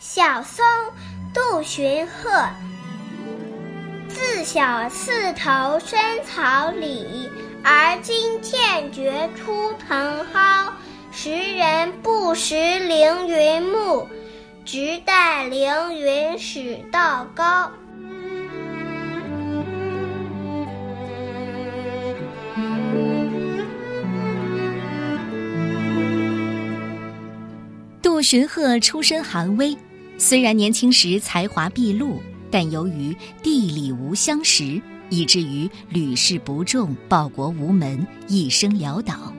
小松，杜荀鹤。自小刺头生草里，而今渐觉出蓬蒿。时人不识凌云木，直待凌云始道高。荀鹤出身寒微，虽然年轻时才华毕露，但由于地理无相识，以至于屡试不中，报国无门，一生潦倒。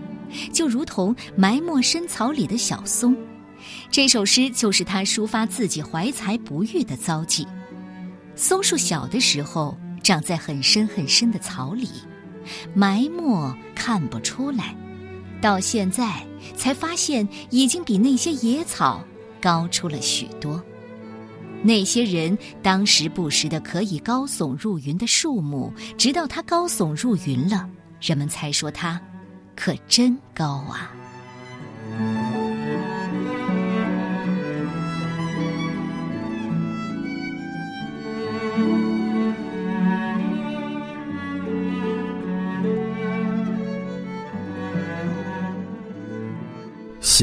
就如同埋没深草里的小松，这首诗就是他抒发自己怀才不遇的遭际。松树小的时候长在很深很深的草里，埋没看不出来，到现在才发现已经比那些野草高出了许多。那些人当时不识的可以高耸入云的树木，直到它高耸入云了，人们才说它。可真高啊！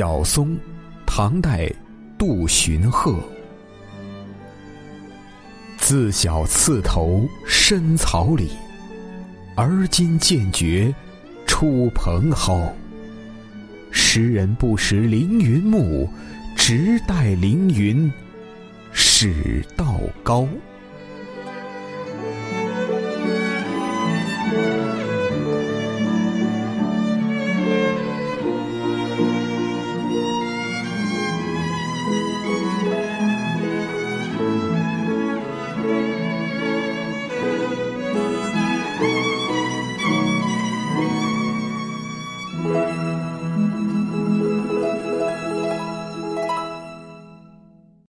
小松，唐代，杜荀鹤。自小刺头深草里，而今渐觉。出蓬蒿，时人不识凌云木，直待凌云始道高。